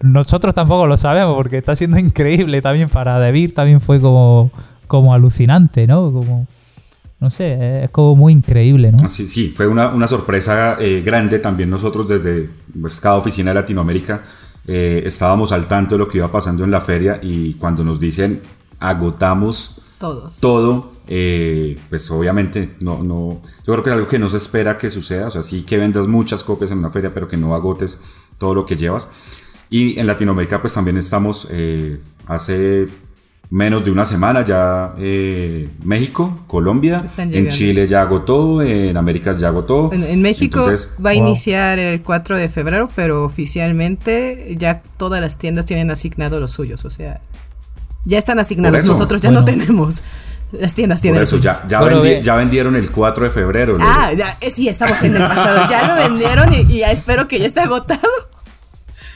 nosotros tampoco lo sabemos porque está siendo increíble también para David, también fue como, como alucinante, ¿no? Como, no sé, es como muy increíble, ¿no? Sí, sí, fue una, una sorpresa eh, grande también nosotros desde pues, cada oficina de Latinoamérica eh, estábamos al tanto de lo que iba pasando en la feria y cuando nos dicen agotamos Todos. todo, eh, pues obviamente no, no, yo creo que es algo que no se espera que suceda, o sea, sí que vendas muchas copias en una feria, pero que no agotes todo lo que llevas. Y en Latinoamérica pues también estamos eh, hace menos de una semana ya eh, México, Colombia, en. Chile ya agotó, en América ya agotó. En, en México Entonces, va a wow. iniciar el 4 de febrero, pero oficialmente ya todas las tiendas tienen asignado los suyos, o sea, ya están asignados. eso, Nosotros ya bueno. no tenemos. Las tiendas tienen por eso ya, suyos. ya, Bueno, vendi- bien. ya vendieron el 4 de febrero. Lore. Ah, ya, eh, sí, estamos en el pasado. Ya lo vendieron y, y ya espero que ya esté agotado.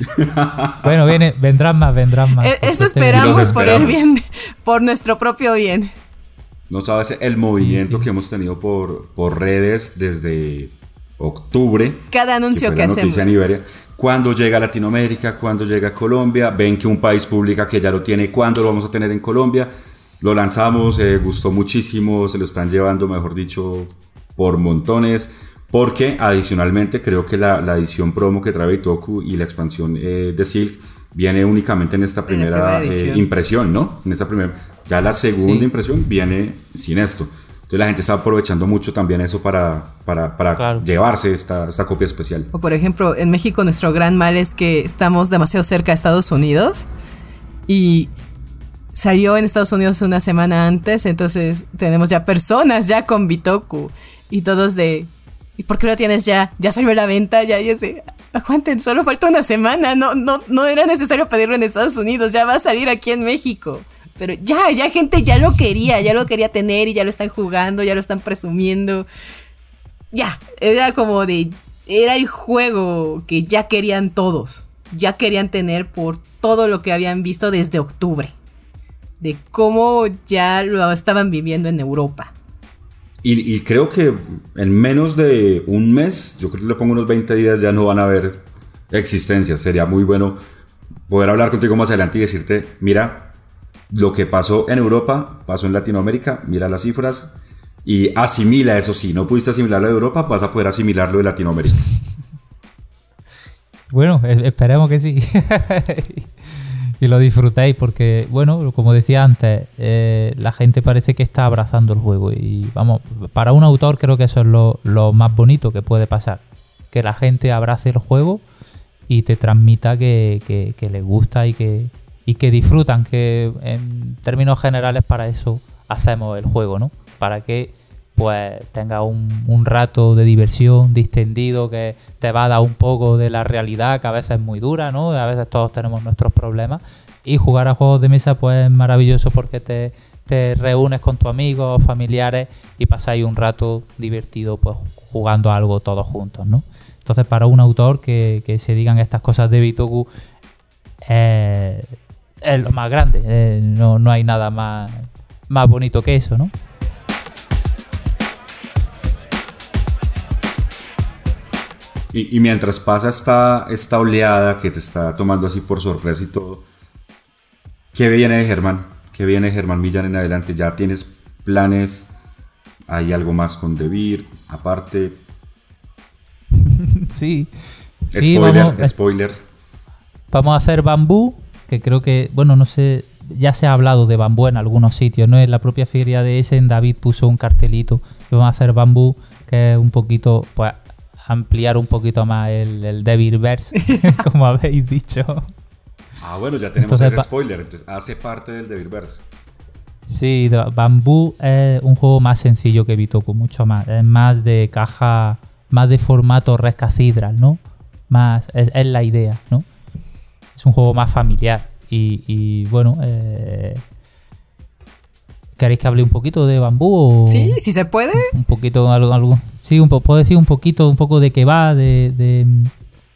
Bueno, viene, vendrán más, vendrán más. Eh, porque Eso esperamos Los por el esperamos. bien, por nuestro propio bien. No sabes el movimiento que hemos tenido por, por redes desde octubre. Cada anuncio que, la hacemos. noticia en Iberia. Cuando llega a Latinoamérica, cuando llega a Colombia, ven que un país publica que ya lo tiene, cuándo lo vamos a tener en Colombia. Lo lanzamos, eh, gustó muchísimo, se lo están llevando, mejor dicho, por montones. Porque adicionalmente creo que la, la edición promo que trae Itoku y la expansión eh, de Silk viene únicamente en esta primera, primera eh, impresión, ¿no? En esta primera. Ya la segunda Sí. impresión viene sin esto. Entonces la gente está aprovechando mucho también eso para, para, para Claro. llevarse esta, esta copia especial. O por ejemplo, en México nuestro gran mal es que estamos demasiado cerca de Estados Unidos y salió en Estados Unidos una semana antes, entonces tenemos ya personas ya con Bitoku y todos de ¿y por qué lo tienes ya? Ya salió a la venta, ya ya sé. Aguanten, solo falta una semana, no no no era necesario pedirlo en Estados Unidos, ya va a salir aquí en México. Pero ya, ya gente ya lo quería, ya lo quería tener y ya lo están jugando, ya lo están presumiendo ya, era como de, era el juego que ya querían todos, ya querían tener por todo lo que habían visto desde octubre, de cómo ya lo estaban viviendo en Europa. Y, creo que en menos de un mes, yo creo que le pongo unos 20 días, ya no van a haber existencias. Sería muy bueno poder hablar contigo más adelante y decirte, mira, lo que pasó en Europa, pasó en Latinoamérica, mira las cifras y asimila eso. Si no pudiste asimilarlo de Europa, vas a poder asimilarlo de Latinoamérica. Bueno, e- esperemos que sí. y lo disfrutéis porque, bueno, como decía antes, eh, la gente parece que está abrazando el juego. Y vamos, para un autor creo que eso es lo, lo más bonito que puede pasar. Que la gente abrace el juego y te transmita que, que- le gusta y que, y que disfrutan. Que en términos generales para eso hacemos el juego, ¿no? Para que pues tenga un, un rato de diversión distendido que te va a dar un poco de la realidad que a veces es muy dura, ¿no? A veces todos tenemos nuestros problemas y jugar a juegos de mesa pues es maravilloso porque te, te reúnes con tus amigos, familiares y pasáis un rato divertido pues jugando algo todos juntos, ¿no? Entonces para un autor que, que se digan estas cosas de Bitoku eh, es lo más grande, eh, no, no hay nada más, más bonito que eso, ¿no? Y, y mientras pasa esta, esta oleada que te está tomando así por sorpresa y todo, ¿qué viene de Germán? ¿Qué viene de Germán Millán en adelante? ¿Ya tienes planes? ¿Hay algo más con Debir? Aparte, Sí. Sí, spoiler, vamos, spoiler. vamos a hacer bambú, que creo que, bueno, no sé, ya se ha hablado de bambú en algunos sitios, ¿no? En la propia feria de Essen, David puso un cartelito que vamos a hacer bambú, que es un poquito, pues, ampliar un poquito más el, el Devilverse, como habéis dicho. Ah, bueno, ya tenemos Entonces, ese spoiler, entonces hace parte del Devilverse. Sí, Bambú es un juego más sencillo que Bitoku, mucho más. Es más de caja, más de formato Red Cathedral, ¿no? Más, es, es la idea, ¿no? Es un juego más familiar. Y, y, bueno, eh, ¿queréis que hable un poquito de Bambú? O Sí, si se puede. Un poquito, algo, algo. Sí, un po- puedo decir un poquito, un poco de qué va, de, de-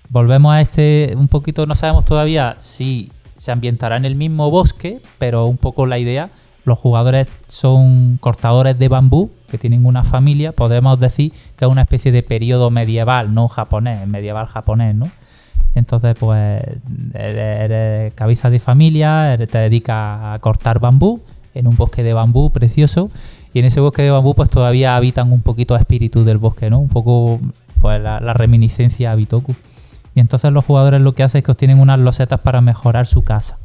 Volvemos a este, un poquito, no sabemos todavía si se ambientará en el mismo bosque, pero un poco la idea, los jugadores son cortadores de bambú, que tienen una familia, podemos decir que es una especie de periodo medieval, no japonés, medieval japonés, ¿no? Entonces, pues, eres, cabeza de familia, te dedicas a cortar bambú en un bosque de bambú precioso. Y en ese bosque de bambú, pues todavía habitan un poquito espíritus del bosque, ¿no? Un poco, pues, la, la reminiscencia a Bitoku. Y entonces los jugadores lo que hacen es que obtienen unas losetas para mejorar su casa.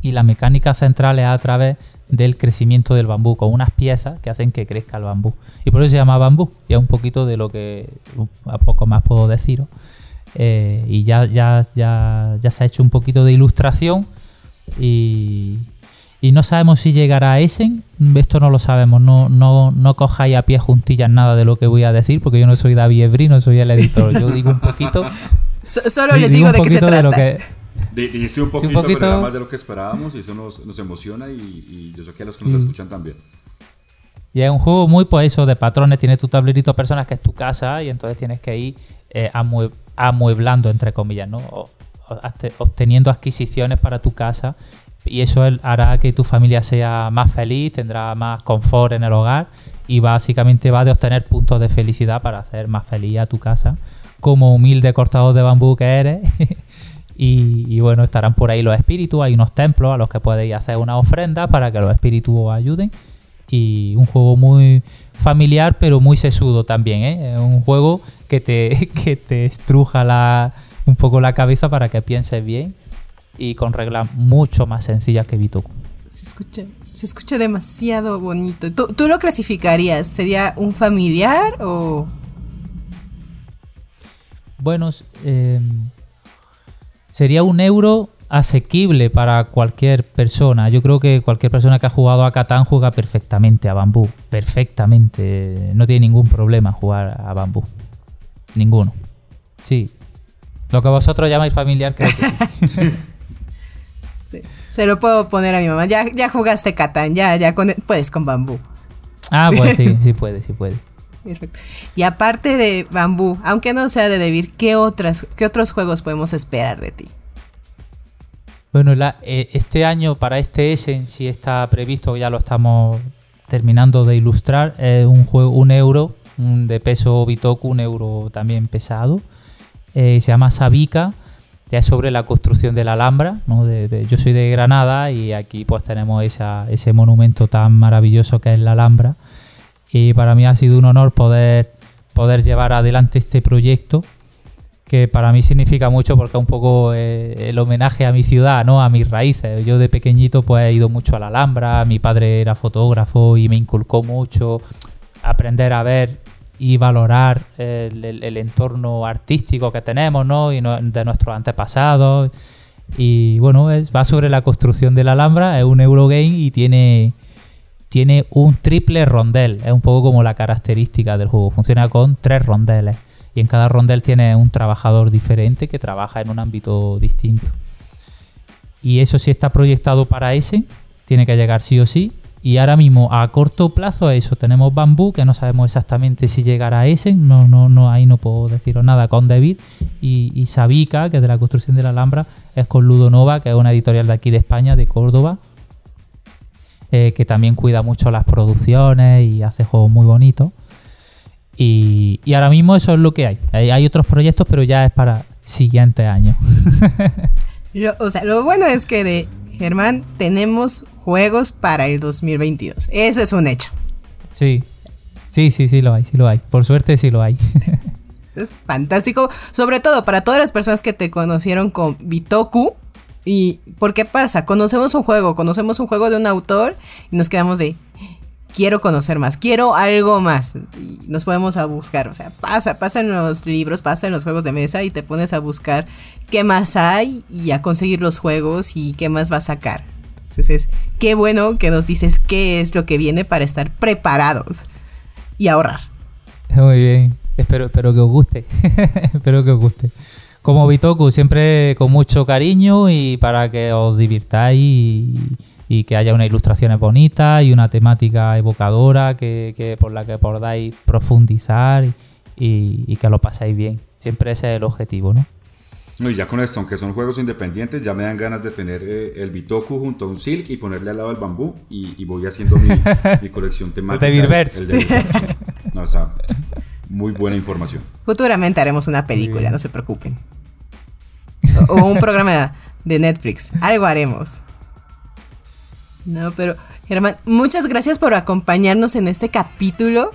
Y la mecánica central es a través del crecimiento del bambú, con unas piezas que hacen que crezca el bambú. Y por eso se llama bambú. Ya un poquito de lo que a poco más puedo deciros. Eh, y ya, ya, ya, ya se ha hecho un poquito de ilustración. Y, y no sabemos si llegará a Essen. Esto no lo sabemos. No, no, no cojáis a pie juntillas nada de lo que voy a decir, porque yo no soy David Ebri, no soy el editor. Yo digo un poquito. So- solo les digo de qué se poquito de lo trata. que, Di- Dijiste un Sí, un poquito, pero era más de lo que esperábamos y eso nos, nos emociona y, y yo sé que a los que nos Sí. escuchan también. Y es un juego muy pues eso de patrones, tiene tu tablerito de personas que es tu casa y entonces tienes que ir eh, amue- amueblando entre comillas, ¿no? O- o hazte- obteniendo adquisiciones para tu casa y eso hará que tu familia sea más feliz, tendrá más confort en el hogar y básicamente va de obtener puntos de felicidad para hacer más feliz a tu casa como humilde cortador de bambú que eres. Y, y bueno, estarán por ahí los espíritus, hay unos templos a los que podéis hacer una ofrenda para que los espíritus os ayuden y un juego muy familiar pero muy sesudo también ¿eh? es un juego que te, que te estruja la, un poco la cabeza para que pienses bien y con reglas mucho más sencillas que Bitoku Se escucha, se escucha demasiado bonito. ¿Tú, tú lo clasificarías? ¿Sería un familiar o...? bueno eh, sería un euro asequible para cualquier persona yo creo que cualquier persona que ha jugado a Catán juega perfectamente a Bambú perfectamente no tiene ningún problema jugar a Bambú ninguno sí lo que vosotros llamáis familiar creo que sí. Sí. Se lo puedo poner a mi mamá. Ya, ya jugaste Catán, ya, ya con, puedes con bambú. Ah, pues sí, sí puede, sí puede. Perfecto. Y aparte de bambú, aunque no sea de Devir, ¿qué, otras, ¿qué otros juegos podemos esperar de ti? Bueno, la- eh, este año para este Essen sí está previsto, ya lo estamos terminando de ilustrar, es un juego, un euro un de peso Bitoku, un euro también pesado. Eh, se llama Sabica, ya es sobre la construcción de la Alhambra. ¿no? Yo soy de Granada y aquí pues tenemos esa- ese monumento tan maravilloso que es la Alhambra. Y para mí ha sido un honor poder, poder llevar adelante este proyecto que para mí significa mucho porque es un poco eh, el homenaje a mi ciudad, ¿no? A mis raíces. Yo de pequeñito pues he ido mucho a la Alhambra, mi padre era fotógrafo y me inculcó mucho aprender a ver y valorar el, entorno artístico que tenemos, ¿no? Y de nuestros antepasados. Y bueno, va sobre la construcción de la Alhambra, es un Eurogame y tiene, tiene un triple rondel. Es un poco como la característica del juego. Funciona con tres rondeles. Y en cada rondel tiene un trabajador diferente que trabaja en un ámbito distinto. Y eso sí está proyectado para ese. Tiene que llegar sí o sí. Y ahora mismo a corto plazo eso. Tenemos Bambú, que no sabemos exactamente si llegará a ese. No, no, no, ahí no puedo deciros nada con David. Y, y Sabica, que es de la construcción de la Alhambra, es con Ludonova, que es una editorial de aquí de España, de Córdoba. eh, que también cuida mucho las producciones y hace juegos muy bonitos. Y, y ahora mismo eso es lo que hay. hay. otros proyectos, pero ya es para siguiente año. O sea, lo bueno es que de Germán tenemos juegos para el 2022. Eso es un hecho. Sí, sí, sí, sí lo hay, sí lo hay. Por suerte sí lo hay. Eso es fantástico. Sobre todo para todas las personas que te conocieron con Bitoku. ¿Y por qué pasa? Conocemos un juego, conocemos un juego de un autor y nos quedamos de... quiero conocer más, quiero algo más. Y nos podemos a buscar, o sea, pasa, pasa en los libros, pasa en los juegos de mesa y te pones a buscar qué más hay y a conseguir los juegos y qué más va a sacar. Entonces, qué bueno que nos dices qué es lo que viene para estar preparados y ahorrar. Muy bien. Espero, espero que os guste. espero que os guste. Como Bitoku, siempre con mucho cariño y para que os divirtáis y, que haya unas ilustraciones bonitas y una temática evocadora que por la que podáis profundizar y, y que lo pasáis bien. Siempre ese es el objetivo, ¿no? No, y ya con esto, aunque son juegos independientes, ya me dan ganas de tener eh, el Bitoku junto a un Silk y ponerle al lado el bambú y, y voy haciendo mi, mi colección temática. De Birverse. El de Birverse. No, está muy buena información. Futuramente haremos una película, no se preocupen. O, o un programa de Netflix. Algo haremos. No, pero Germán, muchas gracias por acompañarnos en este capítulo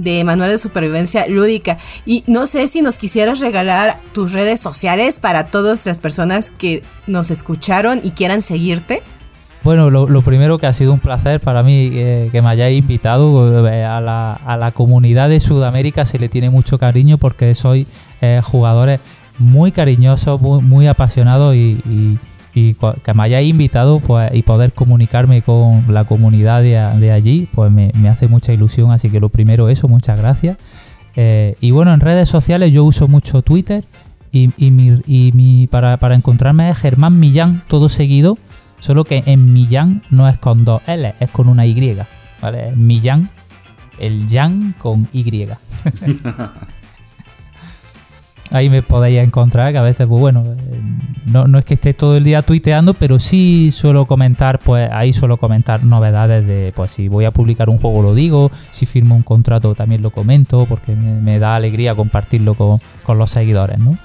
de Manual de Supervivencia Lúdica. Y no sé si nos quisieras regalar tus redes sociales para todas las personas que nos escucharon y quieran seguirte. Bueno, lo, primero que ha sido un placer para mí eh, que me hayáis invitado eh, a la, a la comunidad de Sudamérica se le tiene mucho cariño porque soy eh, jugadores muy cariñosos, muy, muy apasionados y- y que me hayáis invitado pues, y poder comunicarme con la comunidad de, allí, pues me, hace mucha ilusión. Así que lo primero eso, muchas gracias. Eh, y bueno, en redes sociales yo uso mucho Twitter y, para, encontrarme es Germán Millán, todo seguido, solo que en Millán no es con dos L, es con una Y. ¿vale? Millán, el Yan con Y. Ahí me podéis encontrar, que a veces, pues bueno, eh, no, no es que esté todo el día tuiteando, pero sí suelo comentar, pues ahí suelo comentar novedades de, pues si voy a publicar un juego lo digo, si firmo un contrato también lo comento, porque me, da alegría compartirlo con, con los seguidores, ¿no?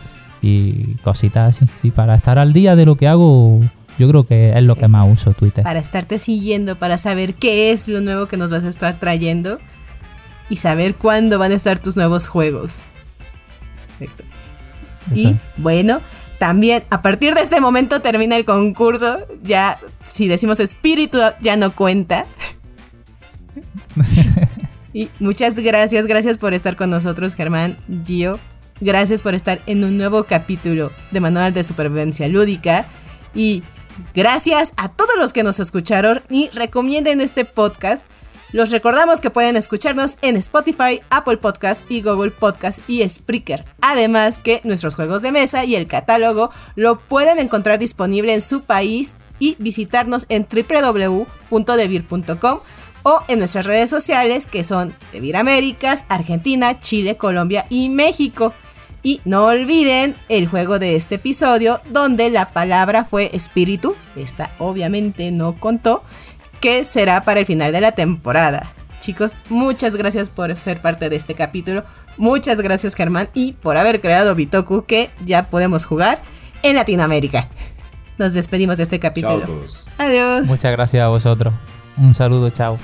Y cositas así, sí, para estar al día de lo que hago, yo creo que es lo que más uso Twitter. Para estarte siguiendo, para saber qué es lo nuevo que nos vas a estar trayendo y saber cuándo van a estar tus nuevos juegos. Y bueno, también a partir de este momento termina el concurso. Ya, si decimos espíritu, ya no cuenta. y muchas gracias, gracias por estar con nosotros, Germán, Gio. Gracias por estar en un nuevo capítulo de Manual de Supervivencia Lúdica. Y gracias a todos los que nos escucharon y recomienden este podcast. Los recordamos que pueden escucharnos en Spotify, Apple Podcast y Google Podcast y Spreaker. Además que nuestros juegos de mesa y el catálogo lo pueden encontrar disponible en su país y visitarnos en www.devir.com o en nuestras redes sociales que son Devir Américas, Argentina, Chile, Colombia y México. Y no olviden el juego de este episodio donde la palabra fue espíritu, esta obviamente no contó, que será para el final de la temporada. Chicos, muchas gracias por ser parte de este capítulo. Muchas gracias Germán y por haber creado Bitoku que ya podemos jugar en Latinoamérica. Nos despedimos de este Chao a capítulo. todos. Adiós. Muchas gracias a vosotros. Un saludo, chao.